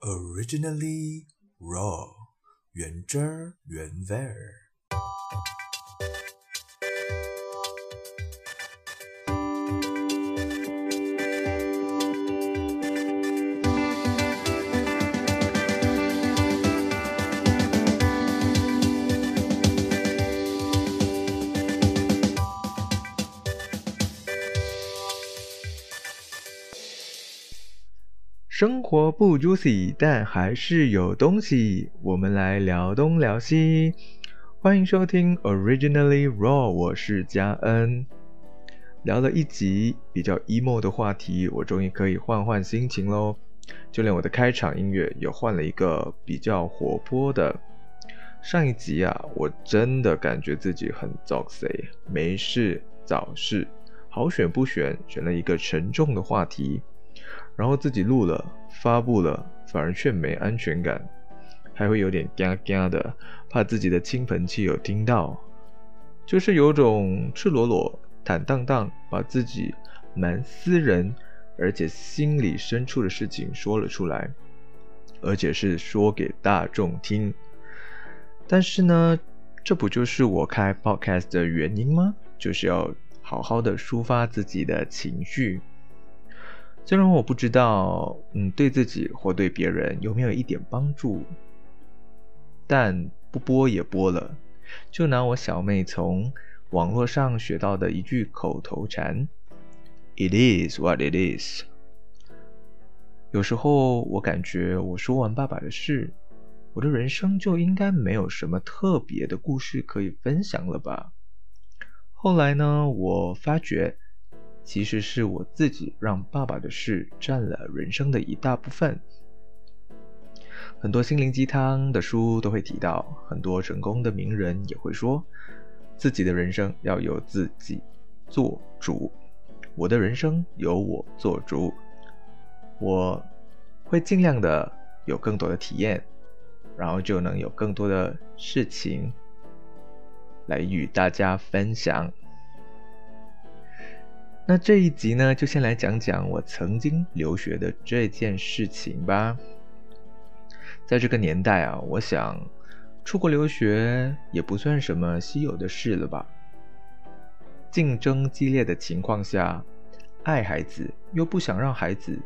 originally raw 原汁儿原味儿。 生活不 juicy，但还是有东西。我们来聊东聊西，欢迎收听 Originally Raw，我是嘉恩。聊了一集比较 emo 的话题，我终于可以换换心情喽。就连我的开场音乐也换了一个比较活泼的。上一集啊，我真的感觉自己很早 say，没事找事，好选不选，选了一个沉重的话题。然后自己录了，发布了，反而却没安全感，还会有点嘎嘎的，怕自己的亲朋戚友听到，就是有种赤裸裸、坦荡荡，把自己蛮私人，而且心里深处的事情说了出来，而且是说给大众听。但是呢，这不就是我开 podcast 的原因吗？就是要好好的抒发自己的情绪。虽然我不知道，嗯，对自己或对别人有没有一点帮助，但不播也播了。就拿我小妹从网络上学到的一句口头禅：“It is what it is。”有时候我感觉我说完爸爸的事，我的人生就应该没有什么特别的故事可以分享了吧。后来呢，我发觉。其实是我自己让爸爸的事占了人生的一大部分。很多心灵鸡汤的书都会提到，很多成功的名人也会说，自己的人生要由自己做主。我的人生由我做主，我会尽量的有更多的体验，然后就能有更多的事情来与大家分享。那这一集呢，就先来讲讲我曾经留学的这件事情吧。在这个年代啊，我想出国留学也不算什么稀有的事了吧。竞争激烈的情况下，爱孩子又不想让孩子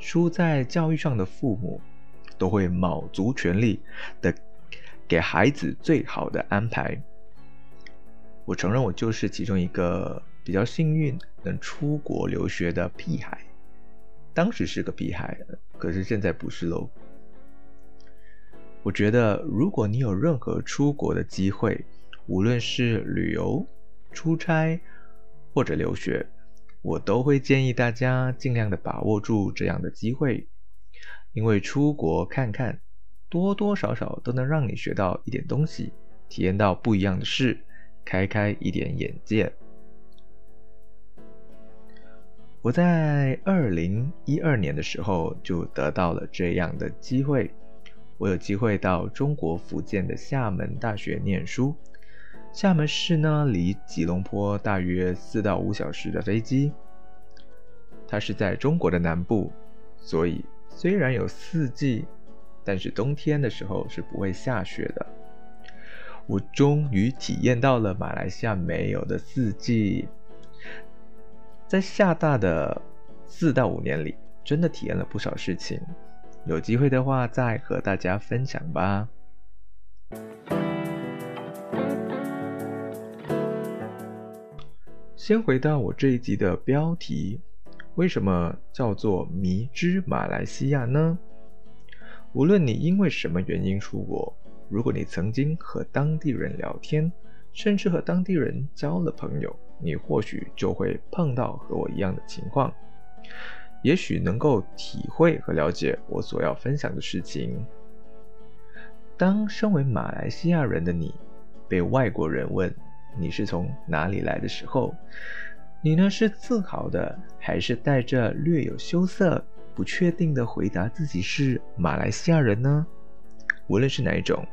输在教育上的父母，都会卯足全力的给孩子最好的安排。我承认，我就是其中一个。比较幸运能出国留学的屁孩，当时是个屁孩，可是现在不是喽。我觉得，如果你有任何出国的机会，无论是旅游、出差或者留学，我都会建议大家尽量的把握住这样的机会，因为出国看看，多多少少都能让你学到一点东西，体验到不一样的事，开开一点眼界。我在二零一二年的时候就得到了这样的机会，我有机会到中国福建的厦门大学念书。厦门市呢，离吉隆坡大约四到五小时的飞机。它是在中国的南部，所以虽然有四季，但是冬天的时候是不会下雪的。我终于体验到了马来西亚没有的四季。在厦大的四到五年里，真的体验了不少事情。有机会的话，再和大家分享吧。先回到我这一集的标题，为什么叫做“迷之马来西亚”呢？无论你因为什么原因出国，如果你曾经和当地人聊天，甚至和当地人交了朋友。你或许就会碰到和我一样的情况，也许能够体会和了解我所要分享的事情。当身为马来西亚人的你被外国人问你是从哪里来的时候，你呢是自豪的，还是带着略有羞涩、不确定的回答自己是马来西亚人呢？无论是哪一种，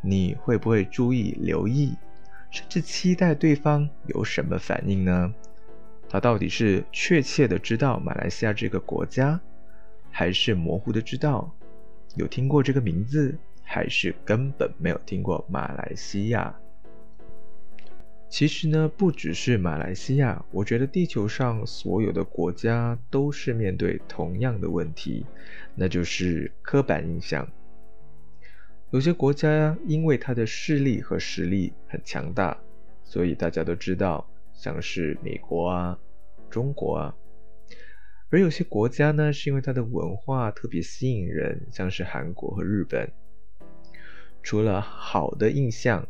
你会不会注意留意？甚至期待对方有什么反应呢？他到底是确切的知道马来西亚这个国家，还是模糊的知道？有听过这个名字，还是根本没有听过马来西亚？其实呢，不只是马来西亚，我觉得地球上所有的国家都是面对同样的问题，那就是刻板印象。有些国家因为它的势力和实力很强大，所以大家都知道，像是美国啊、中国啊；而有些国家呢，是因为它的文化特别吸引人，像是韩国和日本。除了好的印象。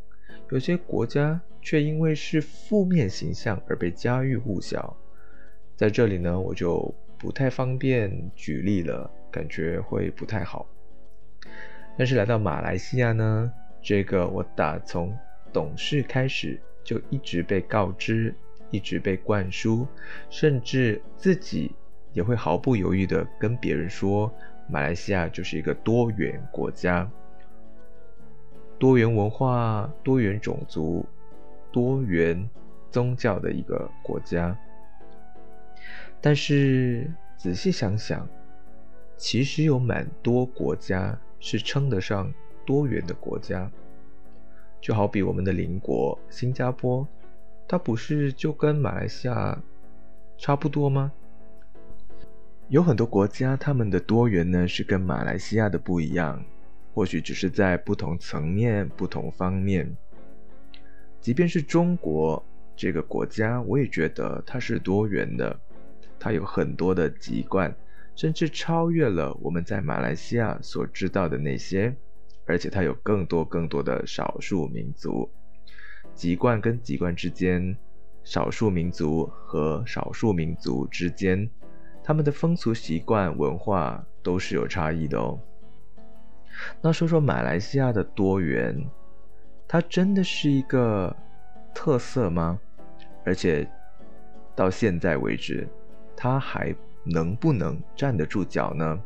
有些国家却因为是负面形象而被家喻户晓，在这里呢，我就不太方便举例了，感觉会不太好。但是来到马来西亚呢，这个我打从懂事开始就一直被告知，一直被灌输，甚至自己也会毫不犹豫地跟别人说，马来西亚就是一个多元国家。多元文化、多元种族、多元宗教的一个国家，但是仔细想想，其实有蛮多国家是称得上多元的国家。就好比我们的邻国新加坡，它不是就跟马来西亚差不多吗？有很多国家，他们的多元呢是跟马来西亚的不一样。或许只是在不同层面、不同方面。即便是中国这个国家，我也觉得它是多元的，它有很多的籍贯，甚至超越了我们在马来西亚所知道的那些。而且它有更多更多的少数民族，籍贯跟籍贯之间，少数民族和少数民族之间，他们的风俗习惯、文化都是有差异的哦。那说说马来西亚的多元，它真的是一个特色吗？而且到现在为止，它还能不能站得住脚呢？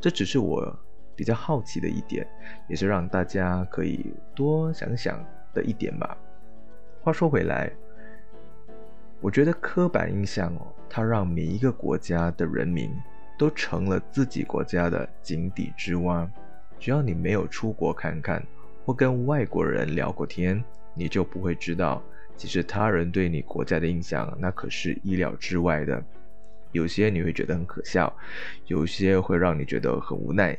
这只是我比较好奇的一点，也是让大家可以多想想的一点吧。话说回来，我觉得刻板印象哦，它让每一个国家的人民都成了自己国家的井底之蛙。只要你没有出国看看，或跟外国人聊过天，你就不会知道，其实他人对你国家的印象，那可是意料之外的。有些你会觉得很可笑，有些会让你觉得很无奈。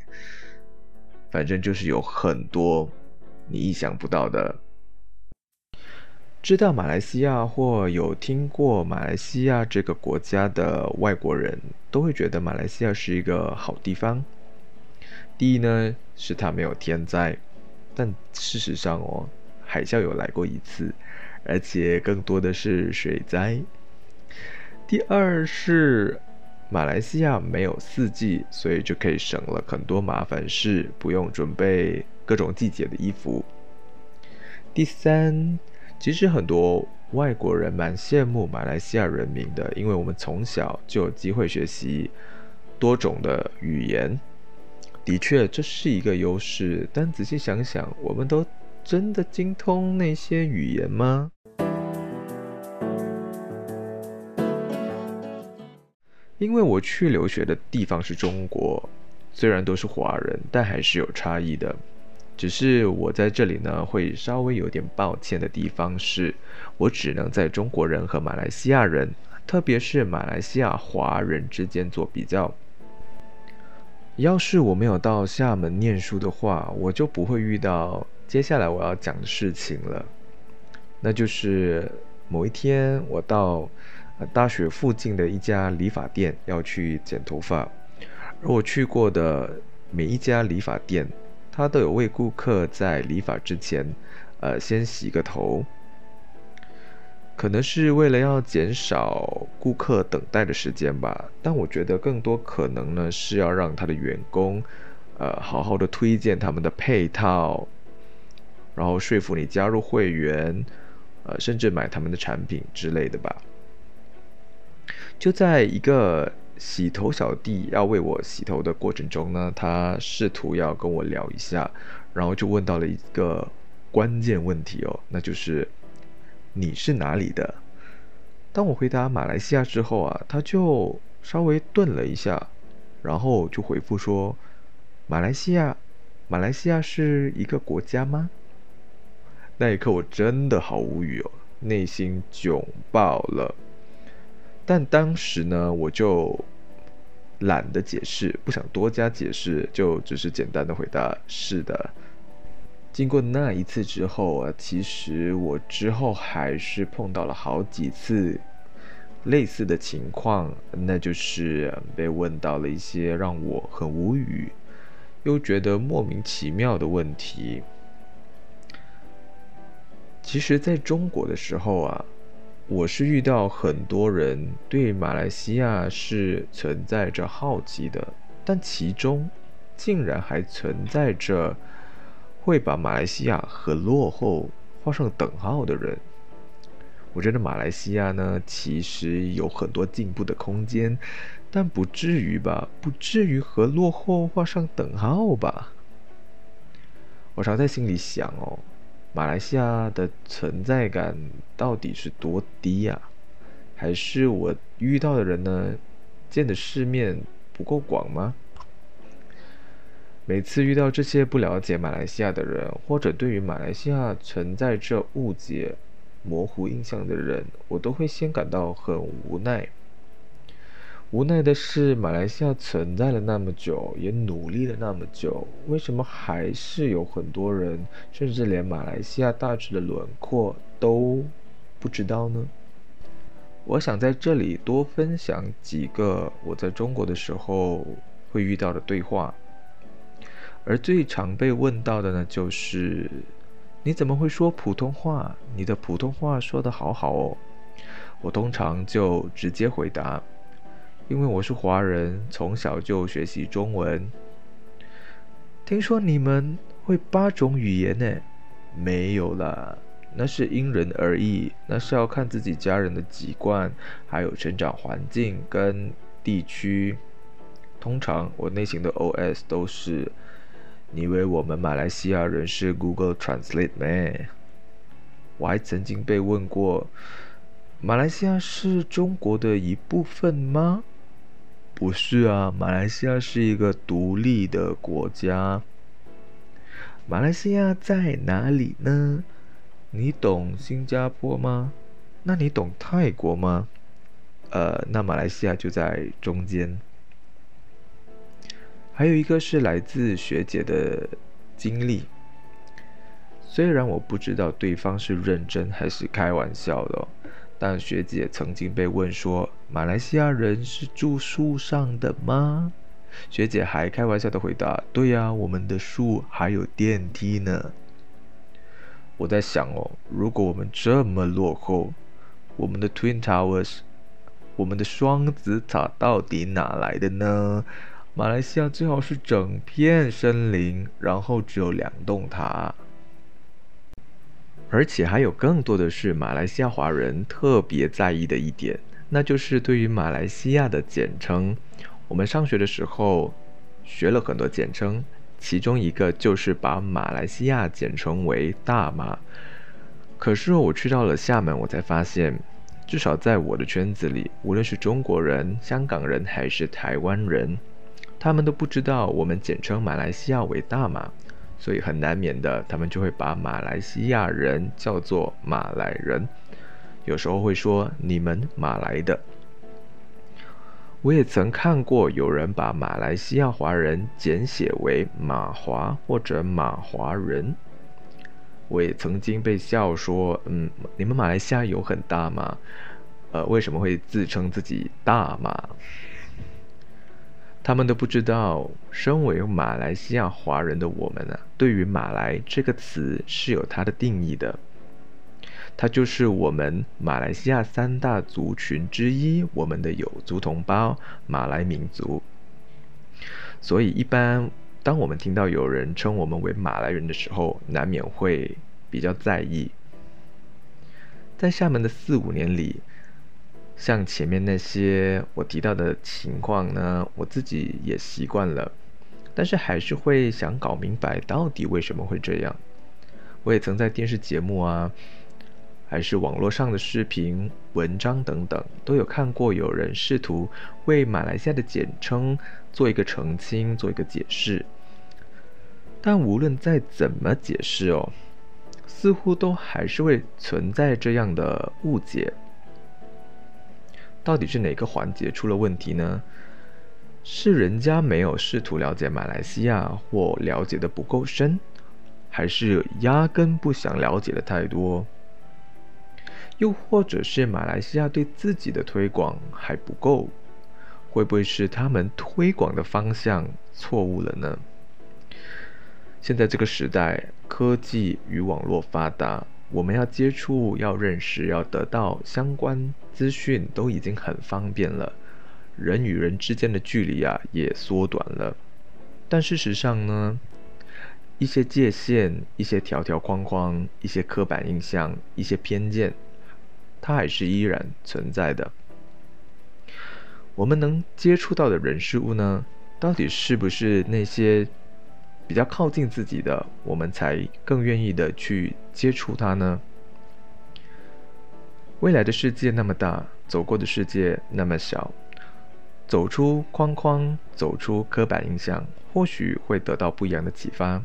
反正就是有很多你意想不到的。知道马来西亚或有听过马来西亚这个国家的外国人都会觉得马来西亚是一个好地方。第一呢，是它没有天灾，但事实上哦，海啸有来过一次，而且更多的是水灾。第二是马来西亚没有四季，所以就可以省了很多麻烦事，不用准备各种季节的衣服。第三，其实很多外国人蛮羡慕马来西亚人民的，因为我们从小就有机会学习多种的语言。的确，这是一个优势，但仔细想想，我们都真的精通那些语言吗？因为我去留学的地方是中国，虽然都是华人，但还是有差异的。只是我在这里呢，会稍微有点抱歉的地方是，我只能在中国人和马来西亚人，特别是马来西亚华人之间做比较。要是我没有到厦门念书的话，我就不会遇到接下来我要讲的事情了。那就是某一天，我到大学附近的一家理发店要去剪头发，而我去过的每一家理发店，他都有为顾客在理发之前，呃，先洗个头。可能是为了要减少顾客等待的时间吧，但我觉得更多可能呢是要让他的员工，呃，好好的推荐他们的配套，然后说服你加入会员，呃，甚至买他们的产品之类的吧。就在一个洗头小弟要为我洗头的过程中呢，他试图要跟我聊一下，然后就问到了一个关键问题哦，那就是。你是哪里的？当我回答马来西亚之后啊，他就稍微顿了一下，然后就回复说：“马来西亚，马来西亚是一个国家吗？那一刻我真的好无语哦，内心囧爆了。但当时呢，我就懒得解释，不想多加解释，就只是简单的回答是的。经过那一次之后啊，其实我之后还是碰到了好几次类似的情况，那就是被问到了一些让我很无语又觉得莫名其妙的问题。其实，在中国的时候啊，我是遇到很多人对马来西亚是存在着好奇的，但其中竟然还存在着。会把马来西亚和落后画上等号的人，我觉得马来西亚呢，其实有很多进步的空间，但不至于吧？不至于和落后画上等号吧？我常在心里想哦，马来西亚的存在感到底是多低呀？还是我遇到的人呢，见的世面不够广吗？每次遇到这些不了解马来西亚的人，或者对于马来西亚存在着误解、模糊印象的人，我都会先感到很无奈。无奈的是，马来西亚存在了那么久，也努力了那么久，为什么还是有很多人，甚至连马来西亚大致的轮廓都不知道呢？我想在这里多分享几个我在中国的时候会遇到的对话。而最常被问到的呢，就是你怎么会说普通话？你的普通话说得好好哦。我通常就直接回答，因为我是华人，从小就学习中文。听说你们会八种语言呢？没有啦，那是因人而异，那是要看自己家人的籍贯，还有成长环境跟地区。通常我内心的 OS 都是。你以为我们马来西亚人是 Google Translate 咩？我还曾经被问过，马来西亚是中国的一部分吗？不是啊，马来西亚是一个独立的国家。马来西亚在哪里呢？你懂新加坡吗？那你懂泰国吗？呃，那马来西亚就在中间。还有一个是来自学姐的经历，虽然我不知道对方是认真还是开玩笑的，但学姐曾经被问说：“马来西亚人是住树上的吗？”学姐还开玩笑的回答：“对呀，我们的树还有电梯呢。”我在想哦，如果我们这么落后，我们的 Twin Towers，我们的双子塔到底哪来的呢？马来西亚最好是整片森林，然后只有两栋塔。而且还有更多的是马来西亚华人特别在意的一点，那就是对于马来西亚的简称。我们上学的时候学了很多简称，其中一个就是把马来西亚简称为大马。可是我去到了厦门，我才发现，至少在我的圈子里，无论是中国人、香港人还是台湾人。他们都不知道我们简称马来西亚为大马，所以很难免的，他们就会把马来西亚人叫做马来人，有时候会说你们马来的。我也曾看过有人把马来西亚华人简写为马华或者马华人，我也曾经被笑说，嗯，你们马来西亚有很大吗？呃，为什么会自称自己大马？他们都不知道，身为马来西亚华人的我们呢，对于“马来”这个词是有它的定义的。它就是我们马来西亚三大族群之一，我们的有族同胞——马来民族。所以，一般当我们听到有人称我们为马来人的时候，难免会比较在意。在厦门的四五年里。像前面那些我提到的情况呢，我自己也习惯了，但是还是会想搞明白到底为什么会这样。我也曾在电视节目啊，还是网络上的视频、文章等等，都有看过有人试图为马来西亚的简称做一个澄清、做一个解释。但无论再怎么解释哦，似乎都还是会存在这样的误解。到底是哪个环节出了问题呢？是人家没有试图了解马来西亚，或了解的不够深，还是压根不想了解的太多？又或者是马来西亚对自己的推广还不够？会不会是他们推广的方向错误了呢？现在这个时代，科技与网络发达，我们要接触、要认识、要得到相关资讯，都已经很方便了。人与人之间的距离啊，也缩短了。但事实上呢，一些界限、一些条条框框、一些刻板印象、一些偏见，它还是依然存在的。我们能接触到的人事物呢，到底是不是那些比较靠近自己的，我们才更愿意的去接触它呢？未来的世界那么大，走过的世界那么小，走出框框，走出刻板印象，或许会得到不一样的启发。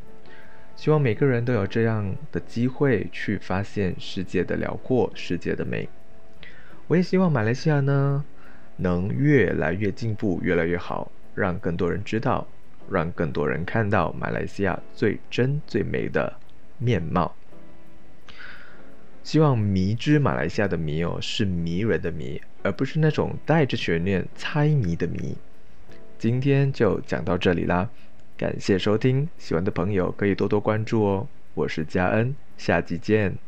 希望每个人都有这样的机会去发现世界的辽阔，世界的美。我也希望马来西亚呢。能越来越进步，越来越好，让更多人知道，让更多人看到马来西亚最真最美的面貌。希望迷之马来西亚的迷哦，是迷人的迷，而不是那种带着悬念猜谜的谜。今天就讲到这里啦，感谢收听，喜欢的朋友可以多多关注哦。我是佳恩，下期见。